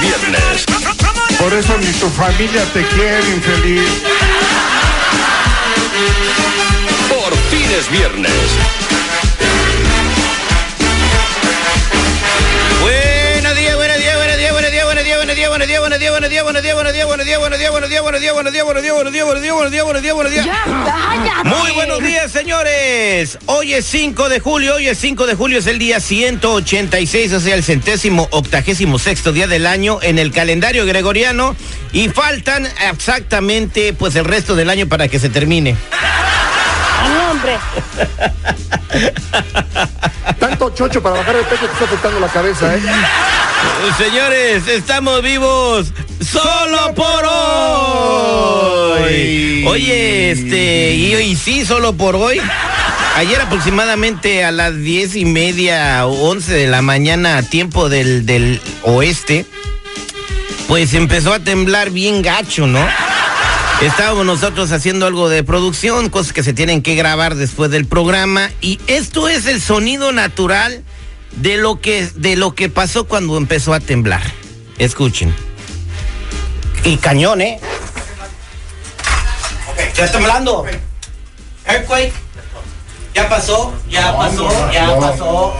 Viernes. Por eso ni tu familia te quiere, infeliz. Por fines viernes. Buenos días, buenos días, buenos días, buenos días, buenos días, buenos días, buenos días, buenos días, buenos días, buenos días, buenos días, buenos días, buenos días, buenos días, buenos días, buenos días. Muy buenos días, señores. Hoy es 5 de julio, hoy es 5 de julio, es el día 186, o sea, el centésimo octagésimo sexto día del año en el calendario gregoriano y faltan exactamente pues el resto del año para que se termine. Hombre. Tanto chocho para bajar el pecho te está afectando la cabeza, ¿eh? Señores, estamos vivos solo por hoy. Oye, este, y hoy sí, solo por hoy. Ayer aproximadamente a las diez y media o once de la mañana, a tiempo del, del oeste, pues empezó a temblar bien gacho, ¿no? Estábamos nosotros haciendo algo de producción, cosas que se tienen que grabar después del programa, y esto es el sonido natural de lo que, de lo que pasó cuando empezó a temblar. Escuchen. Y cañón, ¿eh? Ya está temblando. Earthquake. Ya pasó, ya pasó, ya pasó.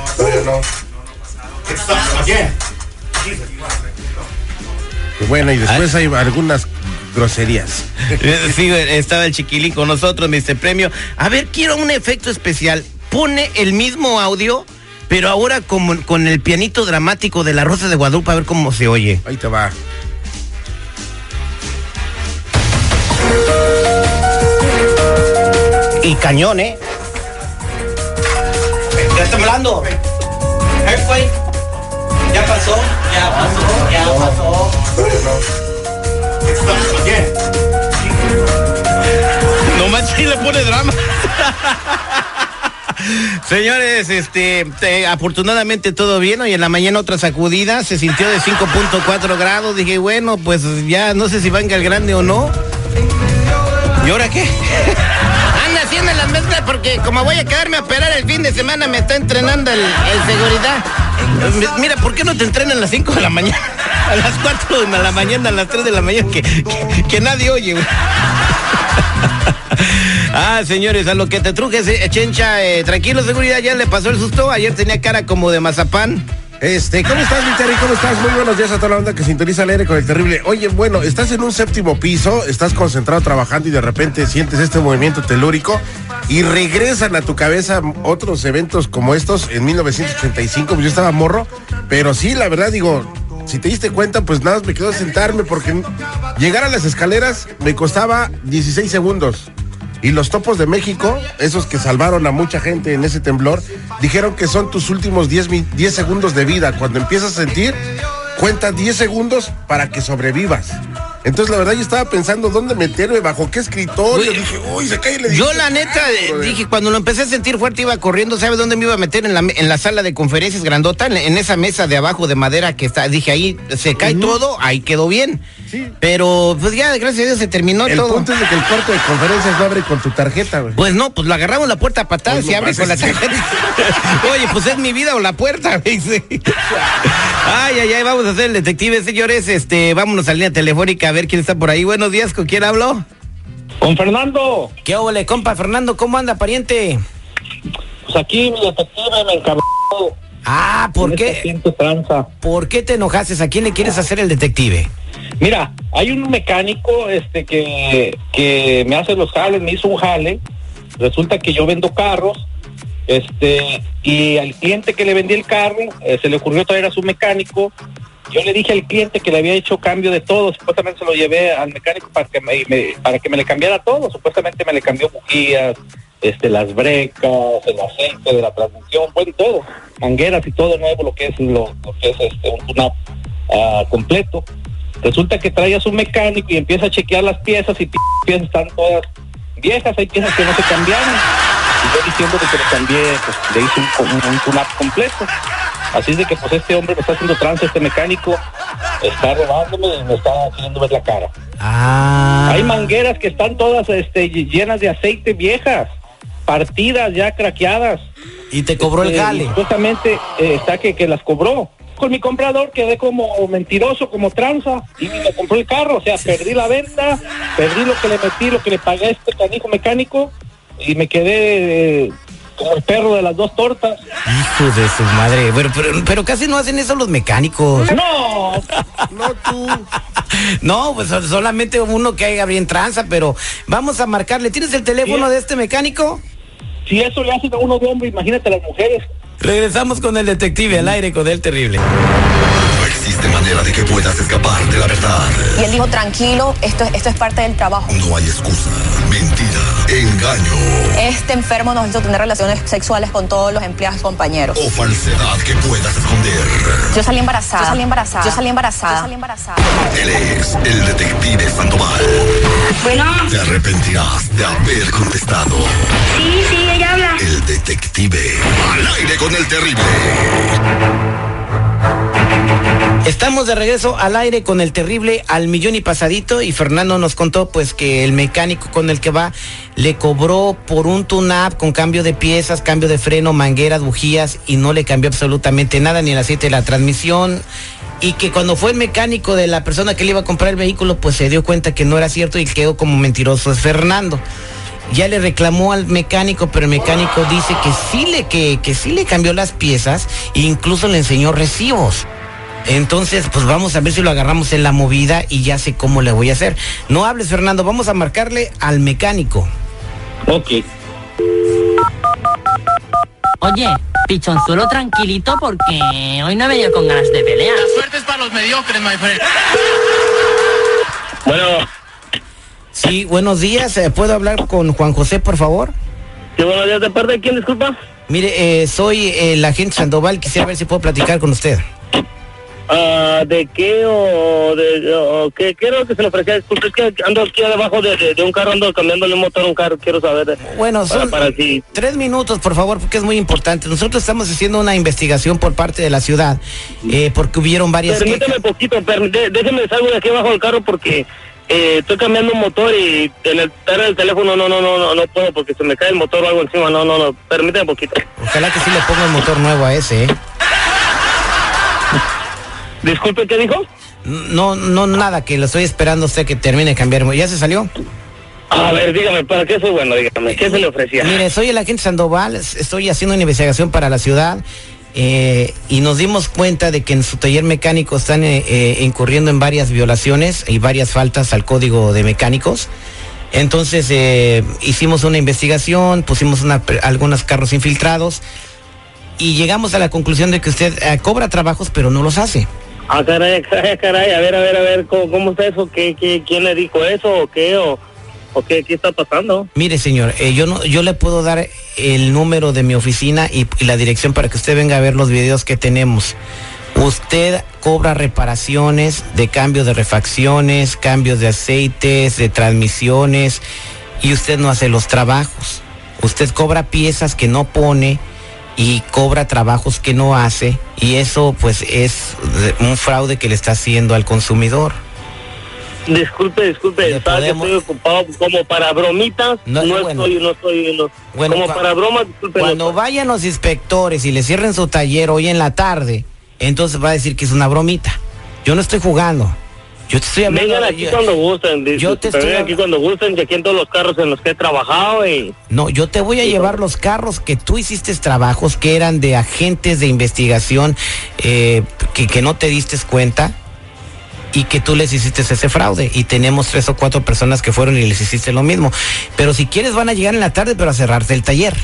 Bueno, y después hay algunas groserías. Sí, estaba el chiquilín con nosotros, me dice premio. A ver, quiero un efecto especial. Pone el mismo audio, pero ahora como, con el pianito dramático de la Rosa de Guadalupe, a ver cómo se oye. Ahí te va. Y cañón, ¿eh? Ya está temblando. Earthquake. Ya pasó, ya pasó, ya pasó. No manches, le pone drama. Señores, este, te- afortunadamente todo bien. Hoy en la mañana otra sacudida, se sintió de 5.4 grados. Dije, bueno, pues ya no sé si venga el grande o no. ¿Y ahora qué? Anda haciendo la mezcla porque como voy a quedarme a operar el fin de semana, me está entrenando el, el seguridad. Mi- Mira, ¿por qué no te entrenan a las 5 de la mañana? A las 4 de la mañana, a las 3 de la mañana, que, que, nadie oye. Ah, señores, a lo que te trujes, Chencha, eh, tranquilo, seguridad, ya le pasó el susto. Ayer tenía cara como de mazapán. Este, ¿cómo estás, mi? ¿Cómo estás? Muy buenos días a toda la onda que sintoniza el aire con el terrible. Oye, bueno, estás en un séptimo piso, estás concentrado trabajando y de repente sientes este movimiento telúrico y regresan a tu cabeza otros eventos como estos en 1985, pues yo estaba morro, pero sí, la verdad digo, si te diste cuenta, pues nada, me quedo sentarme porque llegar a las escaleras me costaba 16 segundos. Y los topos de México, esos que salvaron a mucha gente en ese temblor, dijeron que son tus últimos 10, mi- 10 segundos de vida. Cuando empiezas a sentir, cuenta 10 segundos para que sobrevivas. Entonces, la verdad, yo estaba pensando dónde meterme, bajo qué escritorio. Uy, dije, uy, se cae el Yo edificio". la neta eh, dije, cuando lo empecé a sentir fuerte iba corriendo, ¿sabes dónde me iba a meter? En la, en la sala de conferencias grandota, en, en esa mesa de abajo de madera que está. Dije, ahí se cae todo, ahí quedó bien. Sí. Pero pues ya, gracias a Dios, se terminó El todo. punto es de que el cuarto de conferencias abre con tu tarjeta, güey. Pues no, pues lo agarramos la puerta a patadas Pues y abre con la tarjeta. Oye, pues es mi vida o la puerta, dice. Ay, ay, ay, vamos a hacer el detective, señores. Este, vámonos a la línea telefónica a ver quién está por ahí. Buenos días, ¿con quién hablo? Con Fernando, ¿Qué óvole, compa Fernando? ¿Cómo anda, pariente? pues aquí mi detective me encabró. Ah, ¿por qué? ¿Por qué te enojaste? ¿A quién le quieres hacer el detective? Mira, hay un mecánico este que, que me hace los jales, me hizo un jale. Resulta que yo vendo carros, este, y al cliente que le vendí el carro, eh, se le ocurrió traer a su mecánico Yo le dije al cliente que le había hecho cambio de todo, supuestamente se lo llevé al mecánico para que me, para que me le cambiara todo, supuestamente me le cambió bujías, este, las brecas, el aceite de la transmisión, bueno, todo, mangueras y todo nuevo, lo que es lo, que es este, un tune-up ah, completo. Resulta que trae a su mecánico y empieza a chequear las piezas y piezas están todas viejas, hay piezas que no se cambiaron. Y yo diciendo que le cambié, pues le hice un, un, un tune-up completo. Así es de que pues este hombre me está haciendo trance, este mecánico está robándome y me está haciendo ver la cara. Ah. Hay mangueras que están todas este, llenas de aceite viejas, partidas ya craqueadas. Y te cobró el Este, gale. Supuestamente eh, está que, que las cobró. Con mi comprador quedé como mentiroso, como tranza, y me compró el carro. O sea, perdí la venta, perdí lo que le metí, lo que le pagué a este canijo mecánico, y me quedé eh, como el perro de las dos tortas. Hijo de su madre. Pero, pero, pero casi no hacen eso los mecánicos. No, No tú. No, pues sol- solamente uno que haya bien tranza, pero vamos a marcarle. ¿Tienes el teléfono Sí. de este mecánico? si eso le hacen a uno de hombre, imagínate a las mujeres. Regresamos con el detective al aire con el terrible. No existe manera de que puedas escapar de la verdad. Y él dijo, tranquilo, esto, esto es parte del trabajo. No hay excusa, mentira, engaño Este enfermo nos hizo tener relaciones sexuales con todos los empleados y compañeros. o falsedad que puedas esconder. Yo salí embarazada. Yo salí embarazada. Yo salí embarazada. Yo salí embarazada. Él es el detective Sandoval. Bueno, Te arrepentirás de haber contestado. sí, sí, ella habla. El detective al aire con el terrible. Estamos de regreso al aire con el terrible al millón y pasadito y Fernando nos contó pues que el mecánico con el que va le cobró por un tune-up con cambio de piezas, cambio de freno, mangueras, bujías y no le cambió absolutamente nada ni el aceite de la transmisión y que cuando fue el mecánico de la persona que le iba a comprar el vehículo pues se dio cuenta que no era cierto y quedó como mentiroso es Fernando. Ya le reclamó al mecánico, pero el mecánico dice que sí le, que, que sí le cambió las piezas e incluso le enseñó recibos. Entonces, pues vamos a ver si lo agarramos en la movida y ya sé cómo le voy a hacer. No hables, Fernando, vamos a marcarle al mecánico. Ok. Oye, pichonzuelo tranquilito porque hoy no he venido con ganas de pelear. suerte es para los mediocres, my friend. Bueno, Sí, buenos días. eh, ¿Puedo hablar con Juan José, por favor? qué buenos días de parte de quién, disculpa. Mire, eh, soy el agente Sandoval. Quisiera ver si puedo platicar con usted. Ah, ¿De qué o de o qué, qué era lo que se le ofrecía? Disculpe, es que ando aquí debajo de, de- de un carro, ando cambiándole un motor a un carro, quiero saber. Bueno, para, son para tres minutos, por favor, porque es muy importante. Nosotros estamos haciendo una investigación por parte de la ciudad, eh, porque hubieron varias Permíteme quejas. poquito, per- de- déjeme salgo de aquí abajo del carro porque eh, estoy cambiando un motor y en el, en el teléfono no, no, no, no, no puedo porque se me cae el motor o algo encima, no, no, no, permíteme poquito. Ojalá que sí le ponga el motor nuevo a ese, ¿eh? Disculpe, ¿qué dijo? No, no, nada, que lo estoy esperando usted que termine de cambiar. ¿Ya se salió? A ver, dígame, ¿para qué soy bueno? Dígame, ¿qué se le ofrecía? Mire, soy el agente Sandoval, es- estoy haciendo una investigación para la ciudad eh, y nos dimos cuenta de que en su taller mecánico están eh, eh, incurriendo en varias violaciones y varias faltas al código de mecánicos. Entonces eh, hicimos una investigación, pusimos una, algunos carros infiltrados y llegamos a la conclusión de que usted cobra trabajos pero no los hace. Ah, caray, caray, caray, a ver, a ver, a ver, ¿cómo, cómo está eso? ¿Qué, qué, ¿Quién le dijo eso o qué? ¿O, o qué, qué está pasando? Mire, señor, eh, yo no, yo le puedo dar el número de mi oficina y, y la dirección para que usted venga a ver los videos que tenemos. Usted cobra reparaciones de cambio de refacciones, cambios de aceites, de transmisiones y usted no hace los trabajos. Usted cobra piezas que no pone y cobra trabajos que no hace y eso pues es un fraude que le está haciendo al consumidor. Disculpe, disculpe, sabe que estoy ocupado como para bromitas, no, estoy, no estoy, no. Bueno, como para bromas, disculpe. Cuando vayan los inspectores y le cierren su taller hoy en la tarde, entonces va a decir que es una bromita. Yo no estoy jugando. Yo te estoy hablando. Vengan aquí yo- cuando gusten, yo te estoy vengan aquí cuando gusten, que aquí en todos los carros en los que he trabajado y... No, yo te voy a llevar los carros que tú hiciste trabajos que eran de agentes de investigación eh, que, que no te diste cuenta y que tú les hiciste ese fraude y tenemos tres o cuatro personas que fueron y les hiciste lo mismo. Pero si quieres van a llegar en la tarde pero a cerrarte el taller.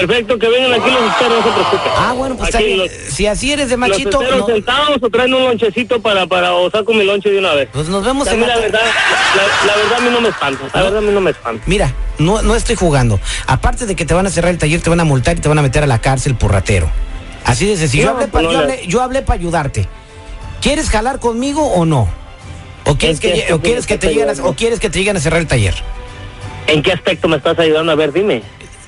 Perfecto, que vengan aquí los espero, no se preocupe. Ah, bueno, pues Aquí los- Si así eres de machito, ¿Los no- sentados o traen un lonchecito para, para, o saco mi lonche de una vez? pues nos vemos en la la verdad, la, la verdad a mí no me espanta, la verdad a mí no me espanta. Mira, no, no estoy jugando. Aparte de que te van a cerrar el taller, te van a multar y te van a meter a la cárcel por ratero. Así de sencillo. No, yo hablé para no yo hablé, para ayudarte. ¿Quieres jalar conmigo o no? ¿O quieres ¿En que, qué lle- o quieres que te lleguen a, o quieres que te lleguen a cerrar el taller? ¿En qué aspecto me estás ayudando? A ver, dime.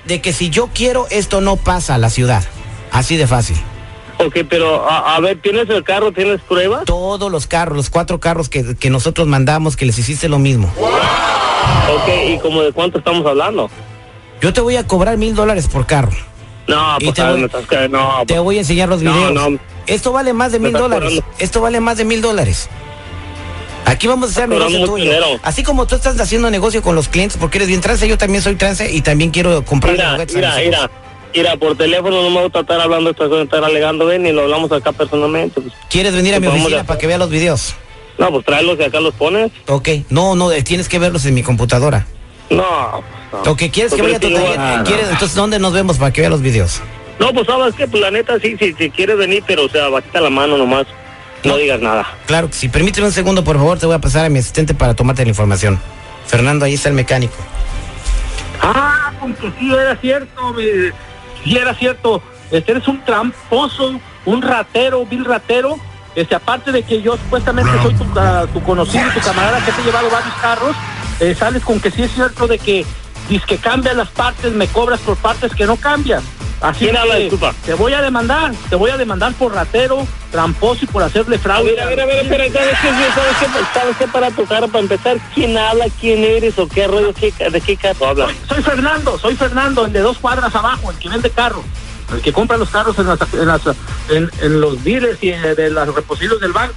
De que si yo quiero, esto no pasa a la ciudad. Así de fácil. Ok, pero a, a ver, ¿tienes el carro? ¿Tienes pruebas? Todos los carros, los cuatro carros que, que nosotros mandamos, que les hiciste lo mismo. Ok, ¿y como de cuánto estamos hablando? Yo te voy a cobrar mil dólares por carro. No, pues te voy- no, Te pues, voy a enseñar los No, videos. no. Esto vale más de mil dólares. Esto vale más de mil dólares. Aquí vamos a hacer negocio tuyo. dinero. Así como tú estás haciendo negocio con los clientes porque eres bien trance, yo también soy trance y también quiero comprar Mira, juguetes mira, mira, mira, por teléfono no me gusta estar hablando estas cosas, estar alegando, ven, y lo hablamos acá personalmente. pues. ¿Quieres venir a ¿Qué mi oficina para que vea los videos? No, pues tráelos y acá los pones. Ok. No, no, eh, tienes que verlos en mi computadora. No, pues, no. Ok, ¿quieres que vaya a tu taller? Ah. Entonces, ¿dónde nos vemos para que vea los videos? No, pues sabes que, pues la neta, sí, sí, si quieres venir, pero o sea, bajita la mano nomás. No digas nada. Claro que sí. Permíteme un segundo, por favor. Te voy a pasar a mi asistente para tomarte la información. Fernando, ahí está el mecánico. Ah, con que sí era cierto, sí era cierto. Este eres un tramposo, un ratero, vil ratero. Este, aparte de que yo supuestamente soy tu, ca- tu conocido, tu camarada que te he llevado varios carros, eh, sales con que sí es cierto de que dices que cambias las partes, me cobras por partes que no cambias. Así ¿Quién habla? Disculpa. te voy a demandar, te voy a demandar por ratero, tramposo y por hacerle fraude. a ver, a ver, espera, ¿sabes qué? ¿Sabes qué? ¿Sabes qué? Para para empezar, ¿quién habla? ¿Quién eres? ¿O qué rollo? ¿Qué, ¿De qué carro hablas? Soy, soy Fernando, soy Fernando, el de dos cuadras abajo, el que vende carros, el que compra los carros en, las- en, las- en- en los dealers y eh, de los repositorios del banco.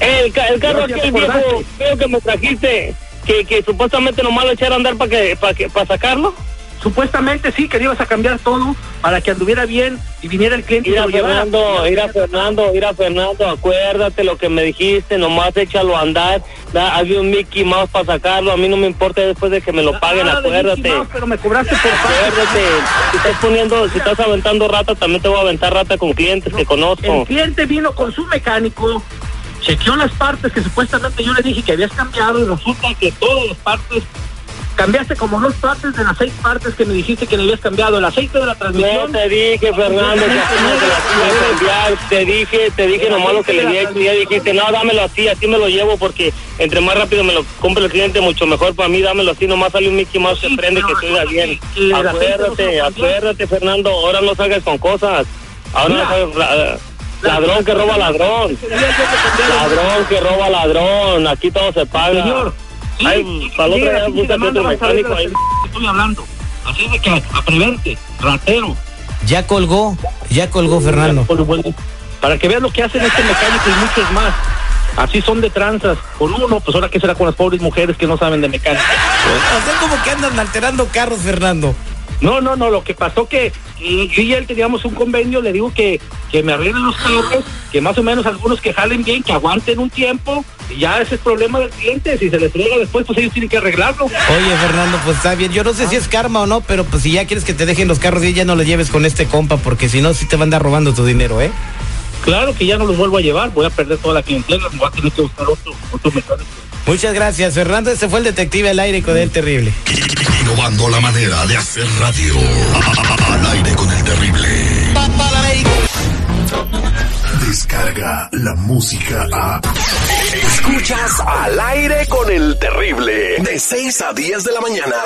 El, el carro aquel viejo feo que me trajiste, que, que supuestamente nomás lo echar a andar para que, para que, para sacarlo. Supuestamente sí, que le ibas a cambiar todo para que anduviera bien y viniera el cliente y Mira lo llevara. Fernando, mira Fernando, mira Fernando, acuérdate lo que me dijiste, nomás échalo a andar, da, había un Mickey Mouse para sacarlo, a mí no me importa después de que me lo paguen, Ah, Mickey acuérdate. Mouse, pero me cobraste por Acuérdate, si estás poniendo, si estás aventando rata, también te voy a aventar rata con clientes que conozco. El cliente vino con su mecánico, chequeó las partes que supuestamente yo le dije que habías cambiado y resulta que todas las partes, cambiaste como dos partes de las seis partes que me dijiste que le habías cambiado, el aceite de la No transmisión. te dije, Fernando, que así no te cambiar. Dije, te dije nomás lo que le dije. Y ya dijiste, no, dámelo así, así me lo llevo porque entre más rápido me lo compre el cliente, mucho mejor para mí. Dámelo así, nomás sale un Mickey Mouse que prende que se oiga bien. y se Acuérdate, acuérdate, Fernando. Ahora no salgas con cosas. Ahora no salgas. Ladrón que roba ladrón. Ladrón que roba ladrón. Aquí todo se paga. Señor, Ay, para la sí, otra vez aquí búscate demanda, otro vas a ver mecánico la ahí. que Estoy hablando. Así de que a prevente, ratero. Ya colgó, ya colgó Fernando. Para que veas lo que hacen este mecánico y muchos más. Así son de tranzas. Con uno, pues ahora qué será con las pobres mujeres que no saben de mecánica. O sea, como que andan alterando carros, Fernando. No, no, no, lo que pasó que y yo y él teníamos un convenio, le digo que, que me arreglen los carros, que más o menos algunos que jalen bien, que aguanten un tiempo, y ya ese es problema del cliente, si se les friega después, pues ellos tienen que arreglarlo. Oye, Fernando, pues está bien. Yo no sé si es karma o no, pero pues si ya quieres que te dejen los carros y ya no los lleves con este compa, porque si no, sí te van a andar robando tu dinero, ¿eh? Claro que ya no los vuelvo a llevar, voy a perder toda la clientela, me voy a tener que buscar otro, otro mecánico. Muchas gracias, Fernando. Ese fue el detective al aire con el terrible. Innovando la manera de hacer radio. Al aire con el terrible. Descarga la música a. Escuchas al aire con el terrible. De 6 a 10 de la mañana.